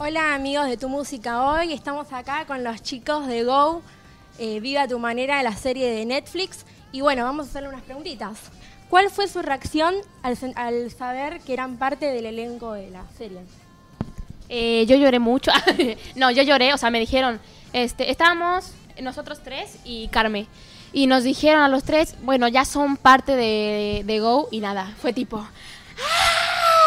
Hola amigos de Tu Música Hoy, estamos acá con los chicos de Go, eh, Viva tu Manera, la serie de Netflix. Y bueno, vamos a hacerle unas preguntitas. ¿Cuál fue su reacción al saber que eran parte del elenco de la serie? Eh, yo lloré mucho. no, yo lloré, o sea, me dijeron, este, estábamos nosotros tres y Carmen. Y nos dijeron a los tres, bueno, ya son parte de, de Go y nada, fue tipo... "¡Ah!".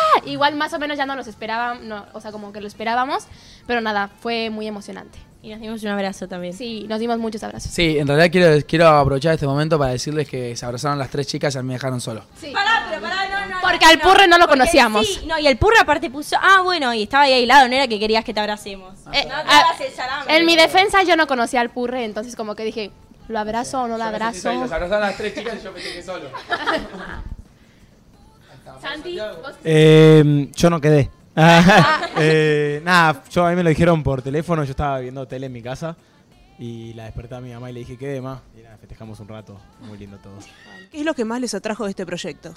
Igual más o menos ya no los esperábamos, no, o sea, como que lo esperábamos, pero nada, fue muy emocionante. Y nos dimos un abrazo también. Sí, nos dimos muchos abrazos. Sí, en realidad quiero, quiero aprovechar este momento para decirles que se abrazaron las tres chicas y a mí me dejaron solo. Sí. Pará, pero pará, no, no. Porque al Purre no lo Porque conocíamos. Sí, no, y el purre aparte puso, ah, bueno, y estaba ahí aislado, no era que querías que te abracemos. Eh, no te ah, salame. en mi defensa yo no conocía al Purre, entonces como que dije, ¿lo abrazo o no lo abrazo? abrazaron las tres chicas y yo me quedé solo. Santi, vos- Eh, yo no quedé. Eh, nada, yo a mí me lo dijeron por teléfono, yo estaba viendo tele en mi casa y la desperté a mi mamá y le dije, quede más. Y nada, festejamos un rato, muy lindo todo. ¿Qué es lo que más les atrajo de este proyecto?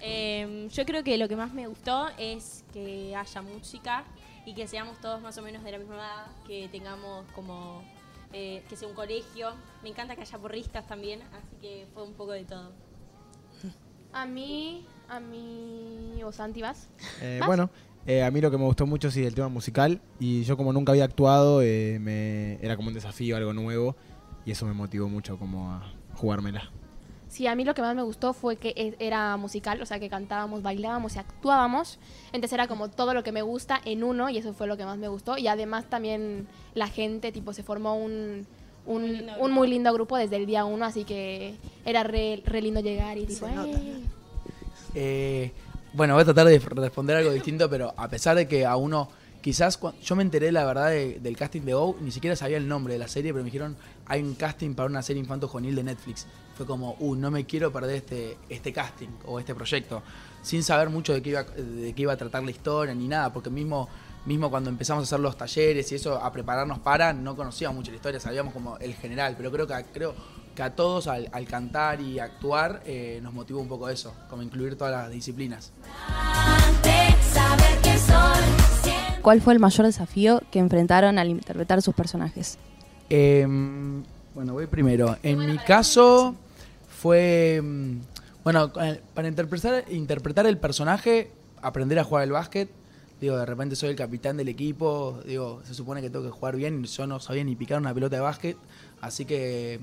Eh, yo creo que lo que más me gustó es que haya música y que seamos todos más o menos de la misma edad, que tengamos como, eh, que sea un colegio. Me encanta que haya porristas también, así que fue un poco de todo. A mí, a mí, o Santi, ¿vas? Eh, ¿Vas? bueno, eh, a mí lo que me gustó mucho sí el tema musical y yo como nunca había actuado, eh, me, era como un desafío, algo nuevo y eso me motivó mucho como a jugármela. Sí, a mí lo que más me gustó fue que e- era musical, o sea, que cantábamos, bailábamos y actuábamos. Entonces era como todo lo que me gusta en uno y eso fue lo que más me gustó. Y además también la gente, tipo, se formó un, un, Muy lindo un muy lindo grupo desde el día uno, así que era re, re lindo llegar y tipo, Se nota. "Ey". Eh, bueno, voy a tratar de responder algo distinto, pero a pesar de que a uno, quizás yo me enteré la verdad de- del casting de Go, ni siquiera sabía el nombre de la serie, pero me dijeron, hay un casting para una serie infanto-juvenil de Netflix. Fue como, uh, no me quiero perder este, este casting o este proyecto, sin saber mucho de qué iba, de qué iba a tratar la historia ni nada, porque mismo, mismo cuando empezamos a hacer los talleres y eso, a prepararnos para, no conocíamos mucho la historia, sabíamos como el general, pero creo que creo que a todos al, al cantar y actuar eh, nos motivó un poco eso, como incluir todas las disciplinas. ¿Cuál fue el mayor desafío que enfrentaron al interpretar sus personajes? Em, bueno, voy primero. En mi caso fue, mm, bueno, para interpretar, interpretar el personaje, aprender a jugar el básquet. Digo, de repente soy el capitán del equipo, digo, se supone que tengo que jugar bien y yo no sabía ni picar una pelota de básquet, así que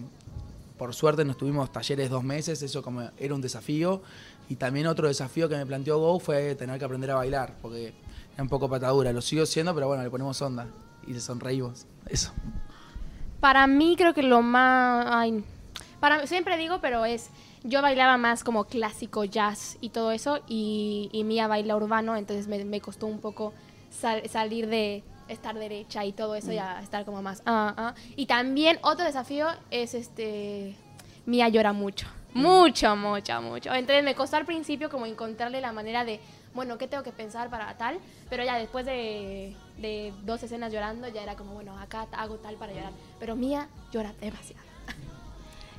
por suerte nos tuvimos talleres dos meses, eso como era un desafío. Y también otro desafío que me planteó Go fue tener que aprender a bailar, porque era un poco patadura, lo sigo siendo, pero bueno, le ponemos onda y le sonreímos, eso. Para mí creo que lo más... Ay, para, siempre digo, pero es... Yo bailaba más como clásico jazz y todo eso, y, y Mía baila urbano, entonces me, me costó un poco sal- salir de estar derecha y todo eso y a estar como más... ah, ah. Y también otro desafío es este... Mía llora mucho. Mucho, mucho, mucho. Entonces me costó al principio como encontrarle la manera de, bueno, ¿qué tengo que pensar para tal? Pero ya después de, de dos escenas llorando, ya era como, bueno, acá hago tal para llorar. Pero Mía llora demasiado.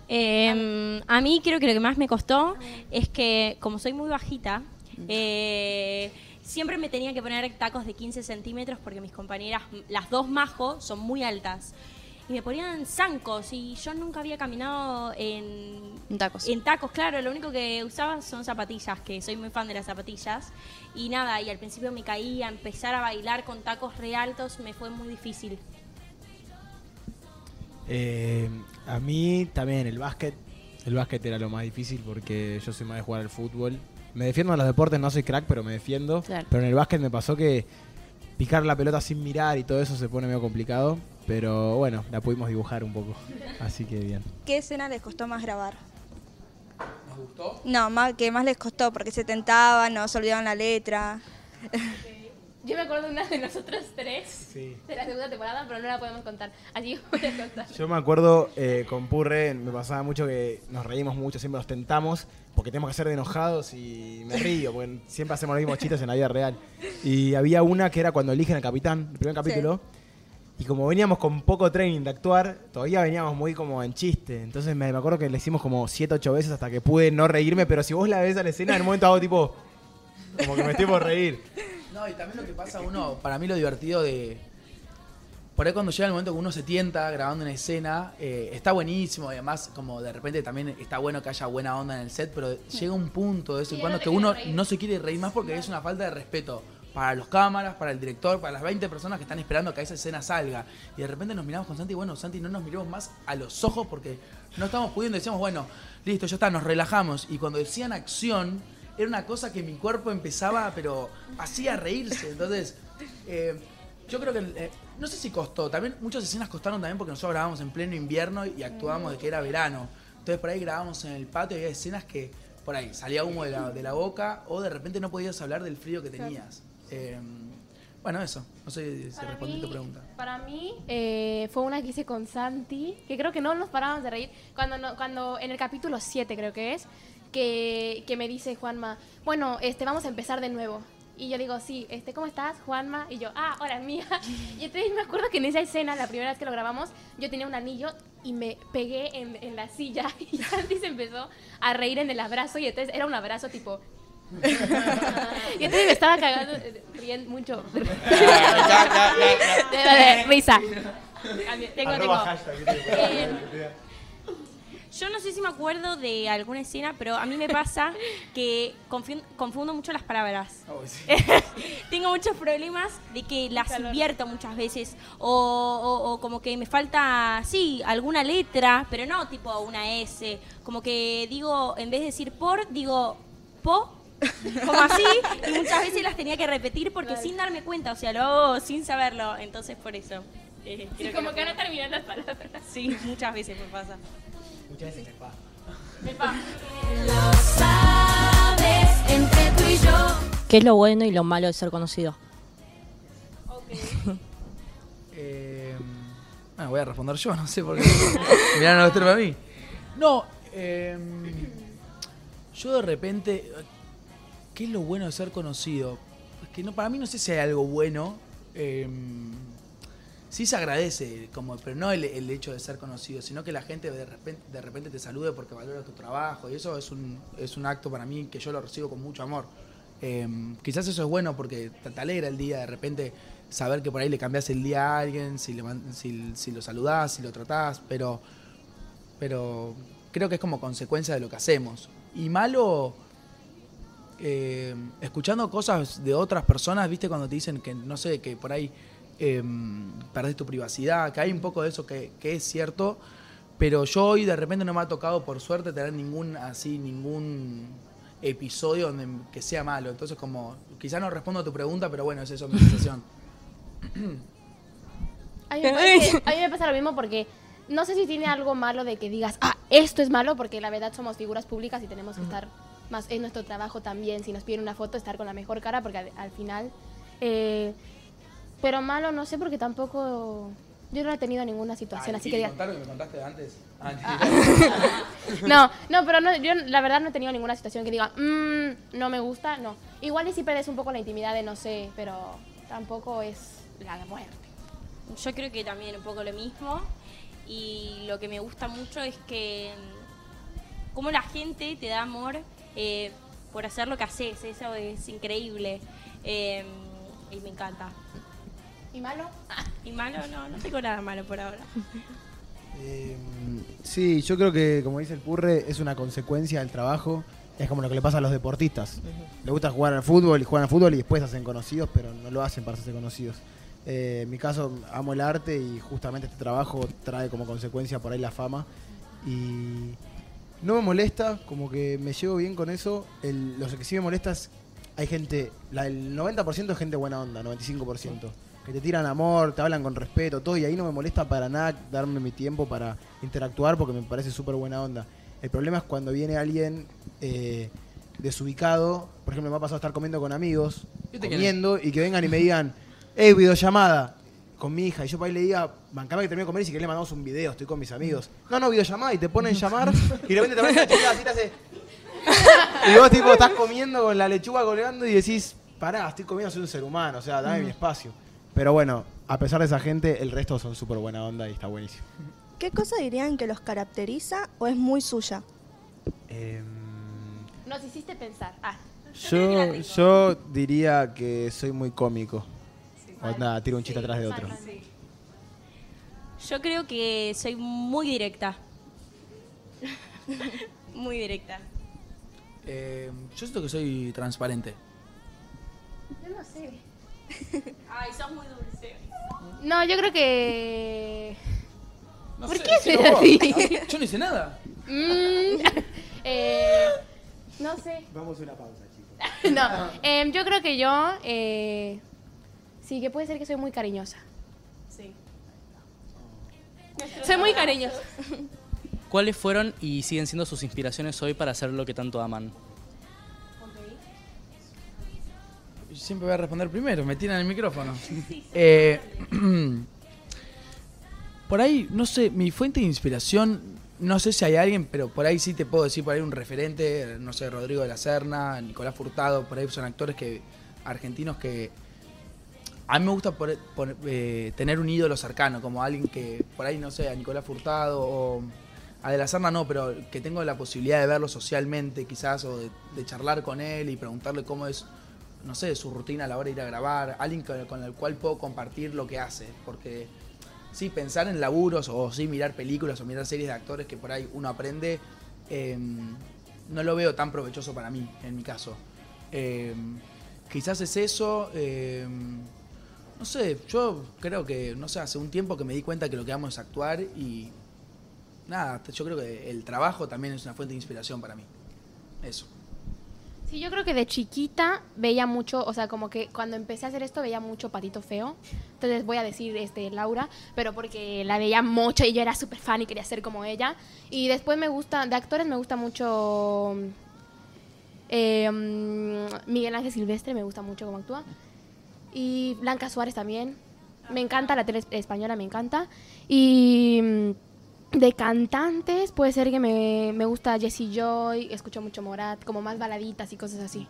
Eh, a mí creo que lo que más me costó es que, como soy muy bajita, eh, siempre me tenía que poner tacos de 15 centímetros porque mis compañeras, las dos majo, son muy altas. Y me ponían zancos y yo nunca había caminado en, En tacos. en tacos, claro. Lo único que usaba son zapatillas, que soy muy fan de las zapatillas. Y nada, y al principio me caía, empezar a bailar con tacos re altos me fue muy difícil. Eh, a mí también el básquet. El básquet era lo más difícil porque yo soy más de jugar al fútbol. Me defiendo en los deportes, no soy crack, pero me defiendo. Claro. Pero en el básquet me pasó que picar la pelota sin mirar y todo eso se pone medio complicado. Pero bueno, la pudimos dibujar un poco. Así que bien. ¿Qué escena les costó más grabar? ¿Nos gustó? No, más, que más les costó porque se tentaban, no se olvidaban la letra. Yo me acuerdo de una de nosotros tres Sí. de la segunda temporada, pero no la podemos contar. Así que voy a contar. Yo me acuerdo eh, con Purre, me pasaba mucho que nos reímos mucho, siempre nos tentamos, porque tenemos que ser de enojados y me río, porque siempre hacemos los mismos chistes en la vida real. Y había una que era cuando eligen al capitán, el primer capítulo, y como veníamos con poco training de actuar, todavía veníamos muy como en chiste. Entonces me, me acuerdo que le hicimos como 7, 8 veces hasta que pude no reírme, pero si vos la ves a la escena, en un momento hago tipo, como que me estoy por reír. No, y también lo que pasa uno, para mí lo divertido de... Por ahí cuando llega el momento que uno se tienta grabando una escena, eh, está buenísimo, y además como de repente también está bueno que haya buena onda en el set, pero llega un punto de vez en Sí, cuando no te que uno reír. no se quiere reír más porque es una falta de respeto para los cámaras, para el director, para las 20 personas que están esperando que esa escena salga. Y de repente nos miramos con Santi, bueno, Santi, no nos miremos más a los ojos porque no estamos pudiendo, decíamos, bueno, listo, ya está, nos relajamos. Y cuando decían acción, era una cosa que mi cuerpo empezaba, pero hacía reírse. Entonces, eh, yo creo que, eh, no sé si costó, también muchas escenas costaron también porque nosotros grabamos en pleno invierno y actuábamos de que era verano. Entonces por ahí grabábamos en el patio y había escenas que por ahí salía humo de la, de la boca o de repente no podías hablar del frío que tenías. Eh, bueno, eso. No sé si Para respondí tu pregunta. Para mí eh, fue una que hice con Santi, que creo que no nos parábamos de reír. Cuando, no- cuando en el capítulo 7 creo que es, que, que me dice Juanma, bueno, este, vamos a empezar de nuevo. Y yo digo, sí, este, ¿cómo estás, Juanma? Y yo, ah, hola, mía. Y entonces me acuerdo que en esa escena, la primera vez que lo grabamos, yo tenía un anillo y me pegué en, en la silla y Santi se empezó a reír en el abrazo y entonces era un abrazo tipo... y entonces me estaba cagando, riendo mucho. De- de risa. Tengo, tengo. Yo no sé si me acuerdo de alguna escena, pero a mí me pasa que confun- confundo mucho las palabras. Tengo muchos problemas de que las invierto muchas veces. O, o- o como que me falta, sí, alguna letra, pero no tipo una S. Como que digo, en vez de decir por, digo po. Como así, y muchas veces las tenía que repetir porque sin darme cuenta, o sea, lo hago sin saberlo, entonces por eso. eh, sí, como que no terminan las palabras. Sí, muchas veces me pasa. Muchas veces me pasa. Me pa- ¿Qué es lo bueno y lo malo de ser conocido? Eh, bueno, voy a responder yo, no sé por qué. Mirá, no lo a mí. No, eh, yo de repente. ¿Qué es lo bueno de ser conocido? Es que no, para mí no sé si hay algo bueno. eh, sí se agradece, como, pero no el, el hecho de ser conocido, sino que la gente de repente, de repente te salude porque valora tu trabajo. Y eso es un, es un acto para mí que yo lo recibo con mucho amor. Eh, quizás eso es bueno porque te, alegra el día, de repente saber que por ahí le cambias el día a alguien, si, le si, si lo saludás, si lo tratás, pero, pero creo que es como consecuencia de lo que hacemos. Y malo, eh, escuchando cosas de otras personas, viste, cuando te dicen que, no sé, que por ahí eh, perdés tu privacidad, que hay un poco de eso que, que es cierto, pero yo hoy de repente no me ha tocado, por suerte, tener ningún, así, ningún episodio donde, que sea malo. Entonces, como, quizás no respondo a tu pregunta, pero bueno, es eso mi sensación. A mí, me parece- a mí me pasa lo mismo porque no sé si tiene algo malo de que digas, ah, esto es malo, porque la verdad somos figuras públicas y tenemos que estar más en nuestro trabajo también. Si nos piden una foto, estar con la mejor cara, porque al, al final. eh, pero malo no sé, porque tampoco. Yo no he tenido ninguna situación así que contar lo que me contaste antes? No, no, pero no, yo la verdad no he tenido ninguna situación que diga, "Mm, no me gusta, no. Igual y si perdes un poco la intimidad de no sé, pero tampoco es la muerte. Yo creo que también un poco lo mismo. Y lo que me gusta mucho es que mm, como la gente te da amor eh, por hacer lo que haces. Eso es increíble. Eh, y me encanta. ¿Y malo? Y malo, no, no tengo nada malo por ahora. Eh, sí, yo creo que, como dice el Purre, es una consecuencia del trabajo. Es como lo que le pasa a los deportistas. Le gusta jugar al fútbol y juegan al fútbol y después se hacen conocidos, pero no lo hacen para hacerse conocidos. Eh, en mi caso, amo el arte y justamente este trabajo trae como consecuencia por ahí la fama. Y no me molesta, como que me llevo bien con eso. El- lo que sí me molesta es, hay gente, la, el 90% es gente buena onda, 95%. Que te tiran amor, te hablan con respeto, todo, y ahí no me molesta para nada darme mi tiempo para interactuar porque me parece súper buena onda. El problema es cuando viene alguien eh, desubicado, por ejemplo, me ha pasado estar comiendo con amigos, ¿Viste quién comiendo, y que vengan y me digan, hey, videollamada con mi hija, y yo para ahí le diga, bancame que termine de comer y si querés le mandamos un video, estoy con mis amigos. No, no, videollamada, y te ponen llamar, y de repente te ven chica así te hace... Y vos tipo estás comiendo con la lechuga colgando y decís, pará, estoy comiendo, soy un ser humano, o sea, dame mi espacio. Pero bueno, a pesar de esa gente, el resto son súper buena onda y está buenísimo. ¿Qué cosa dirían que los caracteriza o es muy suya? Em, Nos hiciste pensar. Ah, Yo, yo diría que soy muy cómico. O nada, tiro un chiste atrás de otro. Yo creo que soy muy directa. muy directa. Eh, yo siento que soy transparente. Yo no sé. Ay, sos muy dulce. No, yo creo que... No ¿Por sé, qué vos. así? Yo no hice nada. Mm, eh, no sé. Vamos a una pausa, chicos. No, em, yo creo que yo... eh, sí, que puede ser que soy muy cariñosa. Sí. Soy muy cariñosa. ¿Cuáles fueron y siguen siendo sus inspiraciones hoy para hacer lo que tanto aman? Siempre voy a responder primero, me tiran el micrófono. Eh, por ahí, no sé, mi fuente de inspiración, no sé si hay alguien, pero por ahí sí te puedo decir, por ahí un referente, no sé, Rodrigo de la Serna, Nicolás Furtado, por ahí son actores que argentinos que a mí me gusta por- por- eh, tener un ídolo cercano, como alguien que, por ahí, no sé, a Nicolás Furtado o a De la Serna no, pero que tengo la posibilidad de verlo socialmente quizás o de, de charlar con él y preguntarle cómo es, no sé, su rutina a la hora de ir a grabar, alguien con, el cual puedo compartir lo que hace, porque sí, pensar en laburos o sí mirar películas o mirar series de actores que por ahí uno aprende, eh, no lo veo tan provechoso para mí, en mi caso. Eh, quizás es eso. eh, no sé, yo creo que, no sé, hace un tiempo que me di cuenta que lo que amo es actuar y nada, yo creo que el trabajo también es una fuente de inspiración para mí. Eso. Sí, yo creo que de chiquita veía mucho, o sea, como que cuando empecé a hacer esto veía mucho Patito Feo. Entonces voy a decir este Laura, pero porque la veía mucho y yo era súper fan y quería ser como ella. Y después me gusta, de actores me gusta mucho mm, Miguel Ángel Silvestre, me gusta mucho cómo actúa. Y Blanca Suárez también. Me encanta, la tele española me encanta. Y de cantantes puede ser que me, me gusta Jessie Joy, escucho mucho Morat, como más baladitas y cosas así.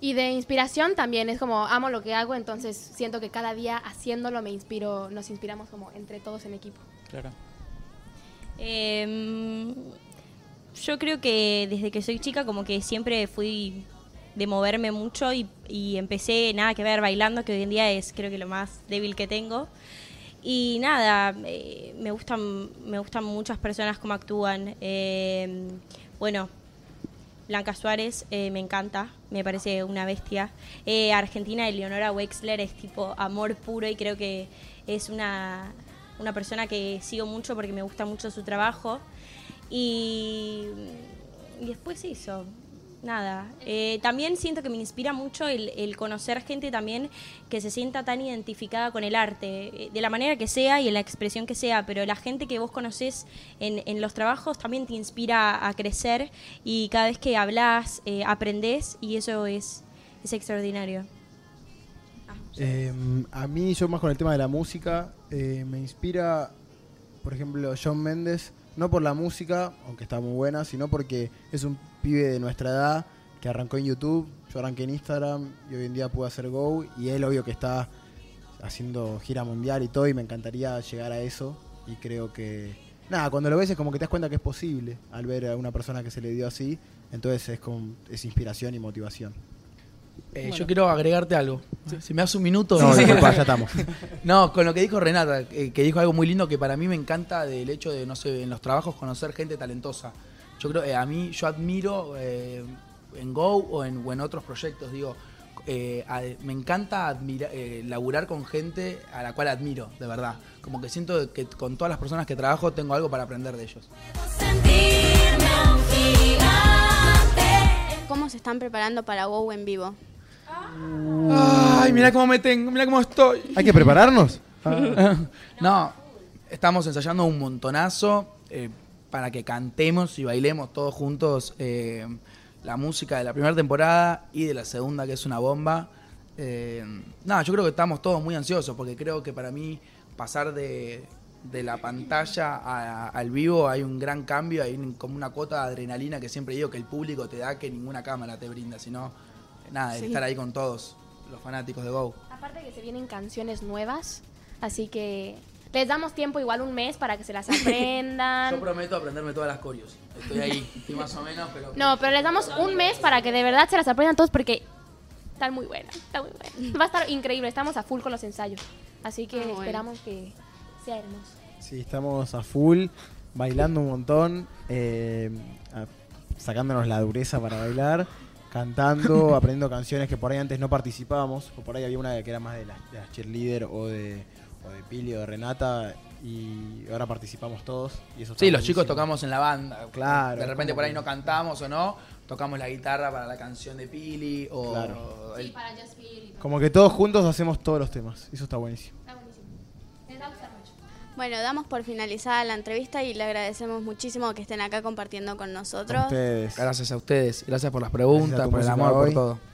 Y de inspiración también es como amo lo que hago, entonces siento que cada día haciéndolo me inspiro, nos inspiramos como entre todos en equipo. Claro. Em, yo creo que desde que soy chica como que siempre fui de moverme mucho y, y empecé nada que ver bailando, que hoy en día es creo que lo más débil que tengo. Y nada, me gustan me gustan muchas personas como actúan. Em, bueno, Blanca Suárez eh, me encanta, me parece una bestia. Eh, Argentina, Eleonora Wexler es tipo amor puro y creo que es una, una persona que sigo mucho porque me gusta mucho su trabajo. Y, y después eso, nada. Eh, también siento que me inspira mucho el, el conocer gente también que se sienta tan identificada con el arte, eh, de la manera que sea y en la expresión que sea, pero la gente que vos conocés en, en los trabajos también te inspira a crecer y cada vez que hablas eh, aprendés y eso es, es extraordinario. Eh, a mí, yo más con el tema de la música, eh, me inspira, por ejemplo, John Méndez, no por la música, aunque está muy buena, sino porque es un pibe de nuestra edad que arrancó en YouTube, yo arranqué en Instagram y hoy en día pude hacer Go y él obvio que está haciendo gira mundial y todo y me encantaría llegar a eso. Y creo que nada, cuando lo ves es como que te das cuenta que es posible al ver a una persona que se le dio así, entonces es como es inspiración y motivación. Eh, Bueno. Yo quiero agregarte algo. Si- Si me das un minuto. No, disculpa, ya estamos. No, con lo que dijo Renata, eh, que dijo algo muy lindo que para mí me encanta del hecho de, no sé, en los trabajos conocer gente talentosa. Yo creo, eh, a mí, yo admiro eh, en Go o en, o en otros proyectos, digo, eh, a- me encanta admira- eh, laburar con gente a la cual admiro, de verdad. Como que siento que con todas las personas que trabajo tengo algo para aprender de ellos. ¿Cómo se están preparando para Go en vivo? Ay, mira cómo me tengo, mira cómo estoy. ¿Hay que prepararnos? No, estamos ensayando un montonazo eh, para que cantemos y bailemos todos juntos eh, la música de la primera temporada y de la segunda, que es una bomba. Eh, nada, yo creo que estamos todos muy ansiosos porque creo que para mí pasar de, de la pantalla a- al vivo hay un gran cambio, hay un- como una cuota de adrenalina que siempre digo que el público te da que ninguna cámara te brinda, sino nada, el Sí. estar ahí con todos los fanáticos de Go. Aparte que se vienen canciones nuevas, así que Les damos tiempo igual un mes para que se las aprendan. Yo prometo aprenderme todas las corios. Estoy ahí, estoy más o menos, pero... No, pero les damos un mes para que de verdad se las aprendan todos porque están muy buenas, está muy buena. Va a estar increíble, estamos a full con los ensayos. Así que Ah, bueno. esperamos que sea hermoso. Sí, estamos a full, bailando un montón, eh, sacándonos la dureza para bailar, cantando, aprendiendo canciones que por ahí antes no participábamos, o por ahí había una que era más de las, de las cheerleader o de, o de Pili o de Renata, y ahora participamos todos. Y eso Sí, los chicos tocamos en la banda. Claro, De repente por ahí no cantamos o no, tocamos la guitarra para la canción de Pili o... Claro. el- Como que todos juntos hacemos todos los temas, eso está buenísimo. Está buenísimo. Les va a gustar mucho. Bueno, damos por finalizada la entrevista y le agradecemos muchísimo que estén acá compartiendo con nosotros. A ustedes. Gracias a ustedes, gracias por las preguntas, por el amor, por todo.